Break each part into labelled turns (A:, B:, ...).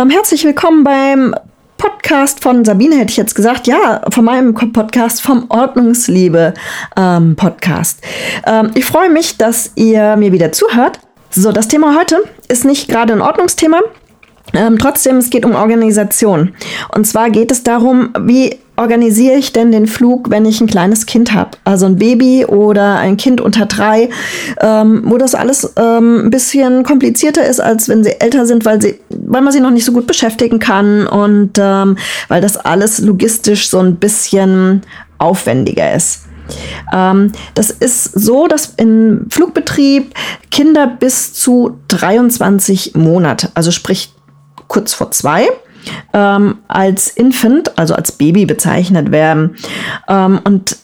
A: Ähm, herzlich willkommen beim Podcast von Sabine, hätte ich jetzt gesagt. Ja, von meinem Podcast vom Ordnungsliebe ähm, Podcast. Ähm, ich freue mich, dass ihr mir wieder zuhört. So, das Thema heute ist nicht gerade ein Ordnungsthema. Ähm, trotzdem, es geht um Organisation. Und zwar geht es darum, wie organisiere ich denn den Flug, wenn ich ein kleines Kind habe? Also ein Baby oder ein Kind unter drei, ähm, wo das alles ähm, ein bisschen komplizierter ist, als wenn sie älter sind, weil, sie, weil man sie noch nicht so gut beschäftigen kann und ähm, weil das alles logistisch so ein bisschen aufwendiger ist. Ähm, das ist so, dass im Flugbetrieb Kinder bis zu 23 Monate, also sprich kurz vor zwei, ähm, als Infant, also als Baby bezeichnet werden. Ähm, und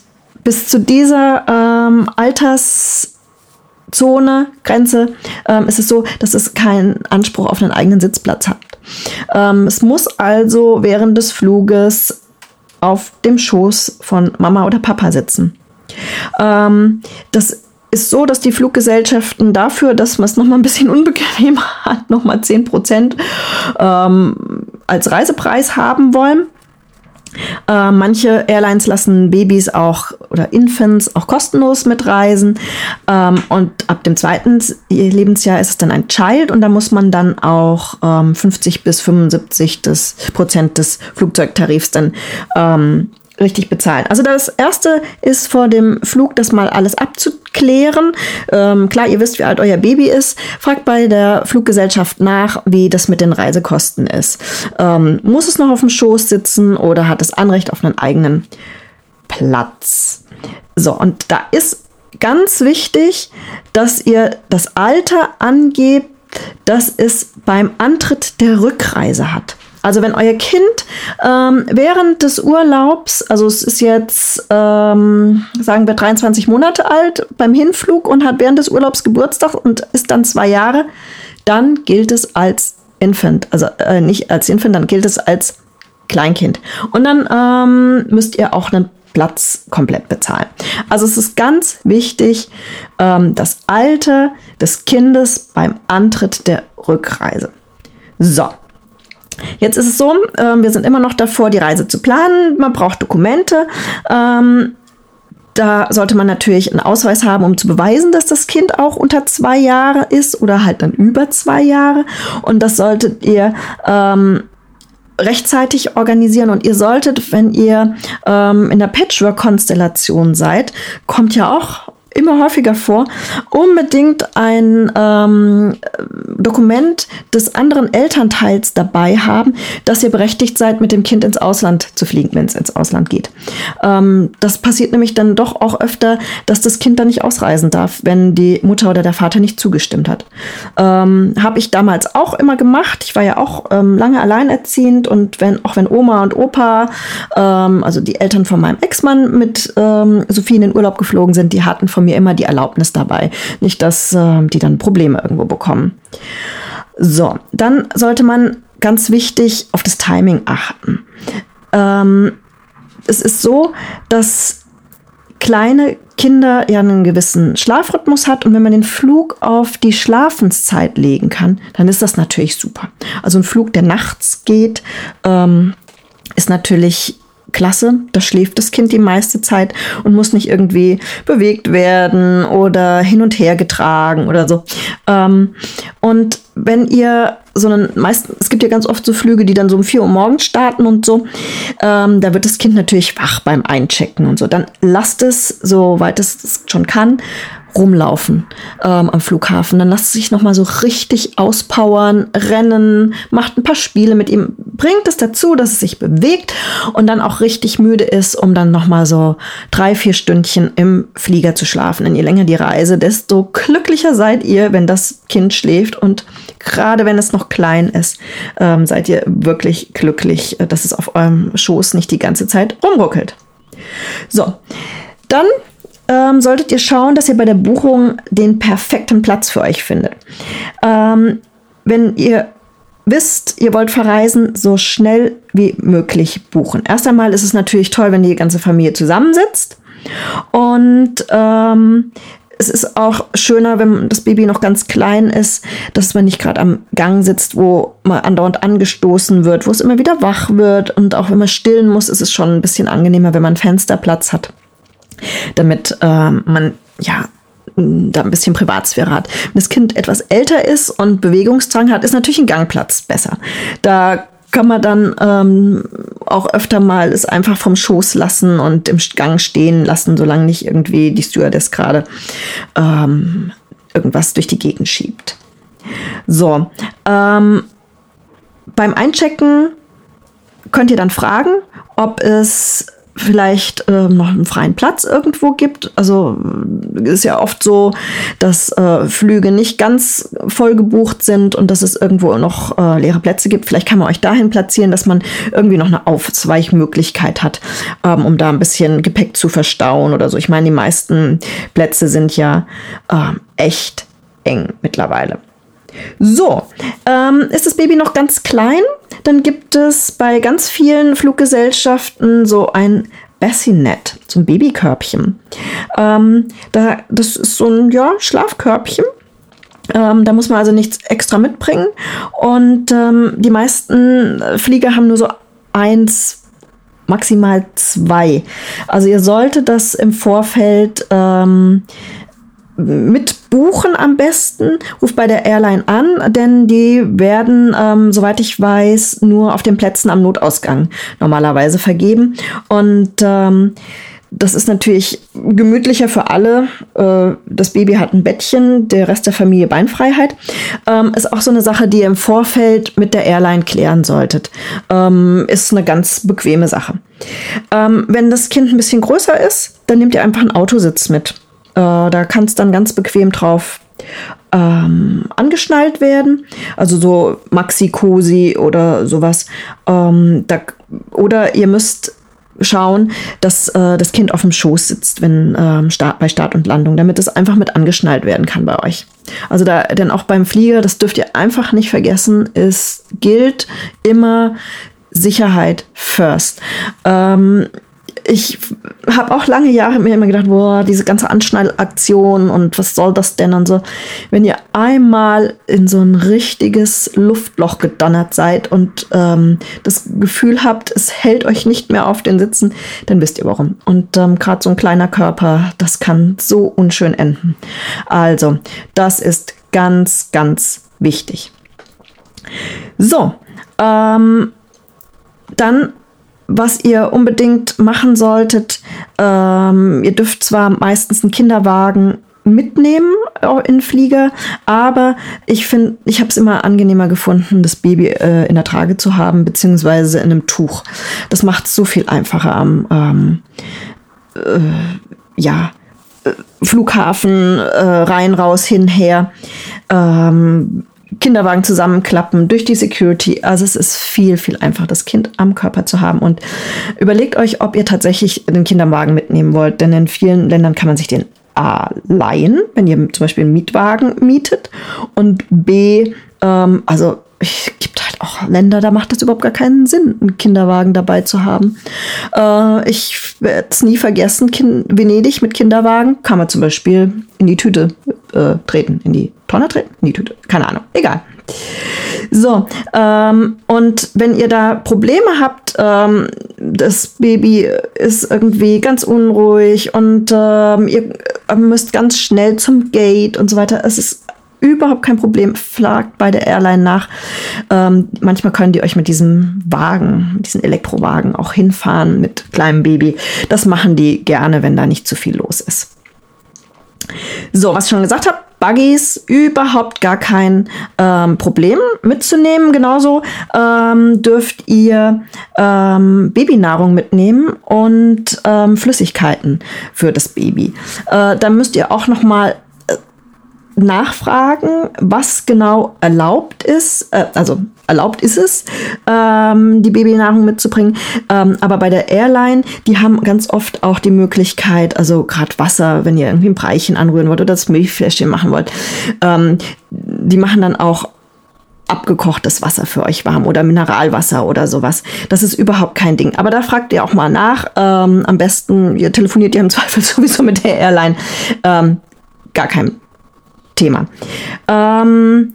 A: bis zu dieser ähm, Alterszone, Grenze, ähm, ist es so, dass es keinen Anspruch auf einen eigenen Sitzplatz hat. Ähm, es muss also während des Fluges auf dem Schoß von Mama oder Papa sitzen. Ähm, das ist so, dass die Fluggesellschaften dafür, dass man es nochmal ein bisschen unbequem hat, nochmal 10 Prozent ähm, als Reisepreis haben wollen. Äh, manche Airlines lassen Babys auch oder Infants auch kostenlos mitreisen. Ähm, und ab dem zweiten Lebensjahr ist es dann ein Child und da muss man dann auch ähm, 50 bis 75 des Prozent des Flugzeugtarifs dann ähm, richtig bezahlen. Also das erste ist vor dem Flug, das mal alles abzuklären. Ähm, klar, ihr wisst, wie alt euer Baby ist. Fragt bei der Fluggesellschaft nach, wie das mit den Reisekosten ist. Ähm, muss es noch auf dem Schoß sitzen oder hat es Anrecht auf einen eigenen Platz? So, und da ist ganz wichtig, dass ihr das Alter angebt, das es beim Antritt der Rückreise hat. Also wenn euer Kind ähm, während des Urlaubs, also es ist jetzt, ähm, sagen wir, 23 Monate alt beim Hinflug und hat während des Urlaubs Geburtstag und ist dann zwei Jahre, dann gilt es als Infant. Also äh, nicht als Infant, dann gilt es als Kleinkind. Und dann ähm, müsst ihr auch einen Platz komplett bezahlen. Also es ist ganz wichtig, ähm, das Alter des Kindes beim Antritt der Rückreise. So, Jetzt ist es so, äh, wir sind immer noch davor, die Reise zu planen. Man braucht Dokumente. Ähm, da sollte man natürlich einen Ausweis haben, um zu beweisen, dass das Kind auch unter zwei Jahre ist oder halt dann über zwei Jahre. Und das solltet ihr ähm, rechtzeitig organisieren und ihr solltet, wenn ihr ähm, in der Patchwork-Konstellation seid, kommt ja auch immer häufiger vor, unbedingt ein ähm, Dokument des anderen Elternteils dabei haben, dass ihr berechtigt seid, mit dem Kind ins Ausland zu fliegen, wenn es ins Ausland geht. Ähm, das passiert nämlich dann doch auch öfter, dass das Kind dann nicht ausreisen darf, wenn die Mutter oder der Vater nicht zugestimmt hat. Ähm, Habe ich damals auch immer gemacht. Ich war ja auch ähm, lange alleinerziehend und wenn, auch wenn Oma und Opa, ähm, also die Eltern von meinem Ex-Mann mit ähm, Sophie in den Urlaub geflogen sind, die hatten von mir immer die Erlaubnis dabei. Nicht, dass äh, die dann Probleme irgendwo bekommen. So, dann sollte man ganz wichtig auf das Timing achten. Ähm, es ist so, dass kleine Kinder ja einen gewissen Schlafrhythmus hat und wenn man den Flug auf die Schlafenszeit legen kann, dann ist das natürlich super. Also ein Flug, der nachts geht, ähm, ist natürlich klasse. Da schläft das Kind die meiste Zeit und muss nicht irgendwie bewegt werden oder hin und her getragen oder so. Ähm, und wenn ihr so einen, meist, es gibt ja ganz oft so Flüge, die dann so um 4 Uhr morgens starten und so, ähm, da wird das Kind natürlich wach beim Einchecken und so. Dann lasst es, soweit es schon kann, rumlaufen ähm, am Flughafen. Dann lasst es sich nochmal so richtig auspowern, rennen, macht ein paar Spiele mit ihm, bringt es dazu, dass es sich bewegt und dann auch richtig müde ist, um dann nochmal so drei, vier Stündchen im Flieger zu schlafen. Denn je länger die Reise, desto glücklicher seid ihr, wenn das Kind schläft und gerade wenn es noch klein ist, ähm, seid ihr wirklich glücklich, dass es auf eurem Schoß nicht die ganze Zeit rumruckelt. So, dann ähm, solltet ihr schauen, dass ihr bei der Buchung den perfekten Platz für euch findet. Ähm, wenn ihr wisst, ihr wollt verreisen, so schnell wie möglich buchen. Erst einmal ist es natürlich toll, wenn die ganze Familie zusammensitzt und ähm, es ist auch schöner, wenn das Baby noch ganz klein ist, dass man nicht gerade am Gang sitzt, wo man andauernd angestoßen wird, wo es immer wieder wach wird. Und auch wenn man stillen muss, ist es schon ein bisschen angenehmer, wenn man Fensterplatz hat, damit äh, man ja da ein bisschen Privatsphäre hat. Wenn das Kind etwas älter ist und Bewegungsdrang hat, ist natürlich ein Gangplatz besser. Da kann man dann ähm, auch öfter mal es einfach vom Schoß lassen und im Gang stehen lassen, solange nicht irgendwie die Stewardess gerade ähm, irgendwas durch die Gegend schiebt. So, ähm, beim Einchecken könnt ihr dann fragen, ob es vielleicht ähm, noch einen freien Platz irgendwo gibt. Also ist ja oft so, dass äh, Flüge nicht ganz voll gebucht sind und dass es irgendwo noch äh, leere Plätze gibt. Vielleicht kann man euch dahin platzieren, dass man irgendwie noch eine Aufzweichmöglichkeit hat, ähm, um da ein bisschen Gepäck zu verstauen oder so. Ich meine, die meisten Plätze sind ja äh, echt eng mittlerweile. So, ähm, ist das Baby noch ganz klein, dann gibt es bei ganz vielen Fluggesellschaften so ein Bassinet, so ein Babykörbchen. Ähm, da, das ist so ein ja, Schlafkörbchen. Ähm, da muss man also nichts extra mitbringen. Und ähm, die meisten Flieger haben nur so eins, maximal zwei. Also ihr solltet das im Vorfeld ähm, mit buchen am besten. Ruft bei der Airline an, denn die werden, ähm, soweit ich weiß, nur auf den Plätzen am Notausgang normalerweise vergeben. Und ähm, das ist natürlich gemütlicher für alle. Äh, das Baby hat ein Bettchen, der Rest der Familie Beinfreiheit. Ähm, ist auch so eine Sache, die ihr im Vorfeld mit der Airline klären solltet. Ähm, ist eine ganz bequeme Sache. Ähm, wenn das Kind ein bisschen größer ist, dann nehmt ihr einfach einen Autositz mit. Äh, da kann es dann ganz bequem drauf ähm, angeschnallt werden. Also so Maxi-Cosi oder sowas. Ähm, da, oder ihr müsst schauen, dass äh, das Kind auf dem Schoß sitzt, wenn ähm, Start, bei Start und Landung, damit es einfach mit angeschnallt werden kann bei euch. Also da, denn auch beim Flieger, das dürft ihr einfach nicht vergessen, es gilt immer Sicherheit first. Ähm, ich habe auch lange Jahre mir immer gedacht, boah, diese ganze Anschnallaktion und was soll das denn und so. Wenn ihr einmal in so ein richtiges Luftloch gedonnert seid und ähm, das Gefühl habt, es hält euch nicht mehr auf den Sitzen, dann wisst ihr warum. Und ähm, gerade so ein kleiner Körper, das kann so unschön enden. Also, das ist ganz, ganz wichtig. So, ähm, dann was ihr unbedingt machen solltet, ähm, ihr dürft zwar meistens einen Kinderwagen mitnehmen in Flieger, aber ich finde, ich habe es immer angenehmer gefunden, das Baby äh, in der Trage zu haben, beziehungsweise in einem Tuch. Das macht es so viel einfacher am, ähm, äh, ja, äh, Flughafen, äh, rein, raus, hin, her. Ähm, Kinderwagen zusammenklappen durch die Security. Also es ist viel, viel einfacher, das Kind am Körper zu haben. Und überlegt euch, ob ihr tatsächlich den Kinderwagen mitnehmen wollt. Denn in vielen Ländern kann man sich den A leihen, wenn ihr zum Beispiel einen Mietwagen mietet. Und B, ähm, also es gibt halt auch Länder, da macht es überhaupt gar keinen Sinn, einen Kinderwagen dabei zu haben. Äh, ich werde es nie vergessen, kind Venedig mit Kinderwagen kann man zum Beispiel in die Tüte äh, treten, in die Tonne treten, in die Tüte, keine Ahnung, egal. So, ähm, und wenn ihr da Probleme habt, ähm, das Baby ist irgendwie ganz unruhig und ähm, ihr müsst ganz schnell zum Gate und so weiter, es ist überhaupt kein Problem. Fragt bei der Airline nach. Ähm, manchmal können die euch mit diesem Wagen, diesen Elektrowagen auch hinfahren mit kleinem Baby. Das machen die gerne, wenn da nicht zu viel los ist. So, was ich schon gesagt habe, Buggies überhaupt gar kein ähm, Problem mitzunehmen. Genauso ähm, dürft ihr ähm, Babynahrung mitnehmen und ähm, Flüssigkeiten für das Baby. Äh, da müsst ihr auch noch mal nachfragen, was genau erlaubt ist, äh, also erlaubt ist es, ähm, die Babynahrung mitzubringen. Ähm, aber bei der Airline, die haben ganz oft auch die Möglichkeit, also gerade Wasser, wenn ihr irgendwie ein Breichen anrühren wollt oder das Milchfläschchen machen wollt, ähm, die machen dann auch abgekochtes Wasser für euch warm oder Mineralwasser oder sowas. Das ist überhaupt kein Ding. Aber da fragt ihr auch mal nach. Ähm, am besten, ihr telefoniert ja im Zweifel sowieso mit der Airline. Ähm, gar kein Thema. Ähm,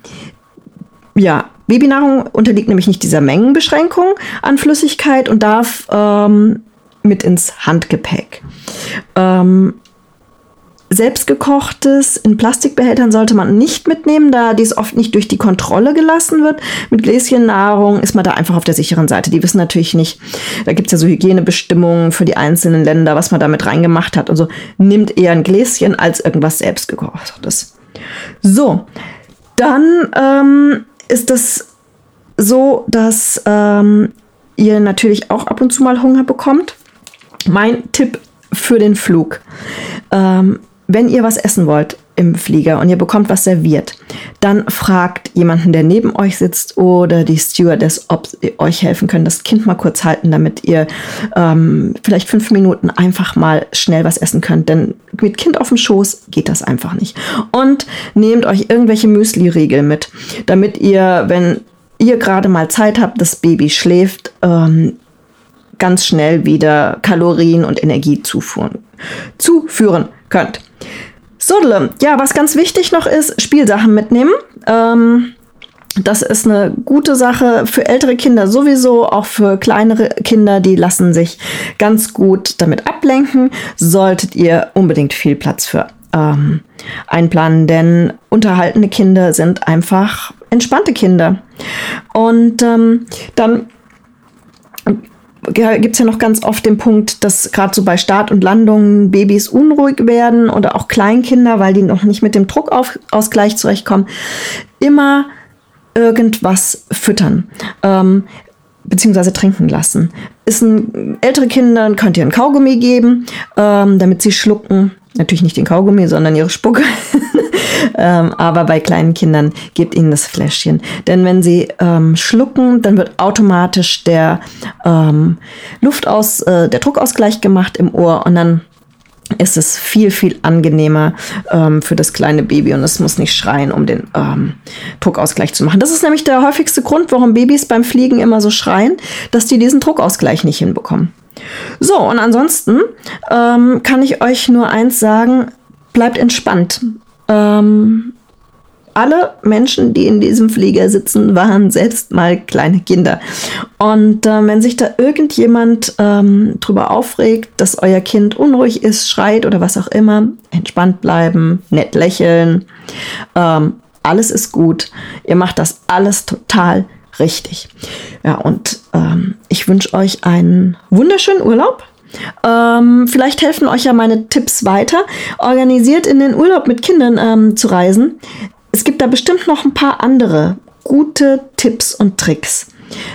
A: ja, Babynahrung unterliegt nämlich nicht dieser Mengenbeschränkung an Flüssigkeit und darf ähm, mit ins Handgepäck. Ähm, Selbstgekochtes in Plastikbehältern sollte man nicht mitnehmen, da dies oft nicht durch die Kontrolle gelassen wird. Mit Gläschennahrung ist man da einfach auf der sicheren Seite. Die wissen natürlich nicht, da gibt es ja so Hygienebestimmungen für die einzelnen Länder, was man damit reingemacht hat. Also nimmt eher ein Gläschen als irgendwas selbstgekochtes. So, dann ähm, ist es so, dass ähm, ihr natürlich auch ab und zu mal Hunger bekommt. Mein Tipp für den Flug. Ähm, wenn ihr was essen wollt im Flieger und ihr bekommt was serviert, dann fragt jemanden, der neben euch sitzt oder die Stewardess, ob sie euch helfen können, das Kind mal kurz halten, damit ihr ähm, vielleicht fünf Minuten einfach mal schnell was essen könnt. Denn mit Kind auf dem Schoß geht das einfach nicht. Und nehmt euch irgendwelche Müsli-Riegel mit, damit ihr, wenn ihr gerade mal Zeit habt, das Baby schläft, ähm, ganz schnell wieder Kalorien und Energie zuführen, zuführen könnt. Sodle, ja, was ganz wichtig noch ist, Spielsachen mitnehmen. Ähm, das ist eine gute Sache für ältere Kinder sowieso, auch für kleinere Kinder, die lassen sich ganz gut damit ablenken. Solltet ihr unbedingt viel Platz für ähm, einplanen, denn unterhaltene Kinder sind einfach entspannte Kinder. Und ähm, dann gibt es ja noch ganz oft den Punkt, dass gerade so bei Start und Landungen Babys unruhig werden oder auch Kleinkinder, weil die noch nicht mit dem Druckausgleich zurechtkommen. Immer irgendwas füttern. Ähm, beziehungsweise trinken lassen. Ist ein ältere Kinder könnt ihr ein Kaugummi geben, ähm, damit sie schlucken. Natürlich nicht den Kaugummi, sondern ihre Spucke. ähm, aber bei kleinen Kindern gebt ihnen das Fläschchen. Denn wenn sie ähm, schlucken, dann wird automatisch der ähm, Luftaus, äh, der Druckausgleich gemacht im Ohr und dann ist es viel, viel angenehmer ähm, für das kleine Baby und es muss nicht schreien, um den ähm, Druckausgleich zu machen. Das ist nämlich der häufigste Grund, warum Babys beim Fliegen immer so schreien, dass die diesen Druckausgleich nicht hinbekommen. So, und ansonsten ähm, kann ich euch nur eins sagen, bleibt entspannt. Ähm, alle Menschen, die in diesem Flieger sitzen, waren selbst mal kleine Kinder. Und äh, wenn sich da irgendjemand ähm, drüber aufregt, dass euer Kind unruhig ist, schreit oder was auch immer, entspannt bleiben, nett lächeln. Ähm, alles ist gut. Ihr macht das alles total richtig. Ja, und ähm, ich wünsche euch einen wunderschönen Urlaub. Ähm, vielleicht helfen euch ja meine Tipps weiter. Organisiert in den Urlaub mit Kindern ähm, zu reisen es gibt da bestimmt noch ein paar andere gute Tipps und Tricks.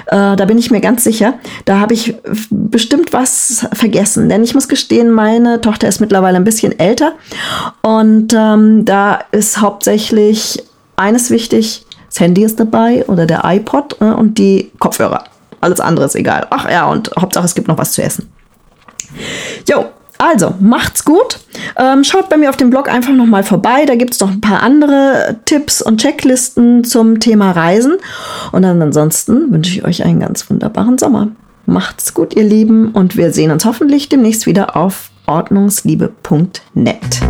A: Äh, da bin ich mir ganz sicher. Da habe ich bestimmt was vergessen. Denn ich muss gestehen, meine Tochter ist mittlerweile ein bisschen älter. Und ähm, da ist hauptsächlich eines wichtig: das Handy ist dabei oder der iPod äh, und die Kopfhörer. Alles andere ist egal. Ach ja, und Hauptsache es gibt noch was zu essen. Jo, also, macht's gut. Ähm, schaut bei mir auf dem Blog einfach nochmal vorbei. Da gibt's noch ein paar andere Tipps und Checklisten zum Thema Reisen. Und dann ansonsten wünsche ich euch einen ganz wunderbaren Sommer. Macht's gut, ihr Lieben, und wir sehen uns hoffentlich demnächst wieder auf ordnungsliebe.net.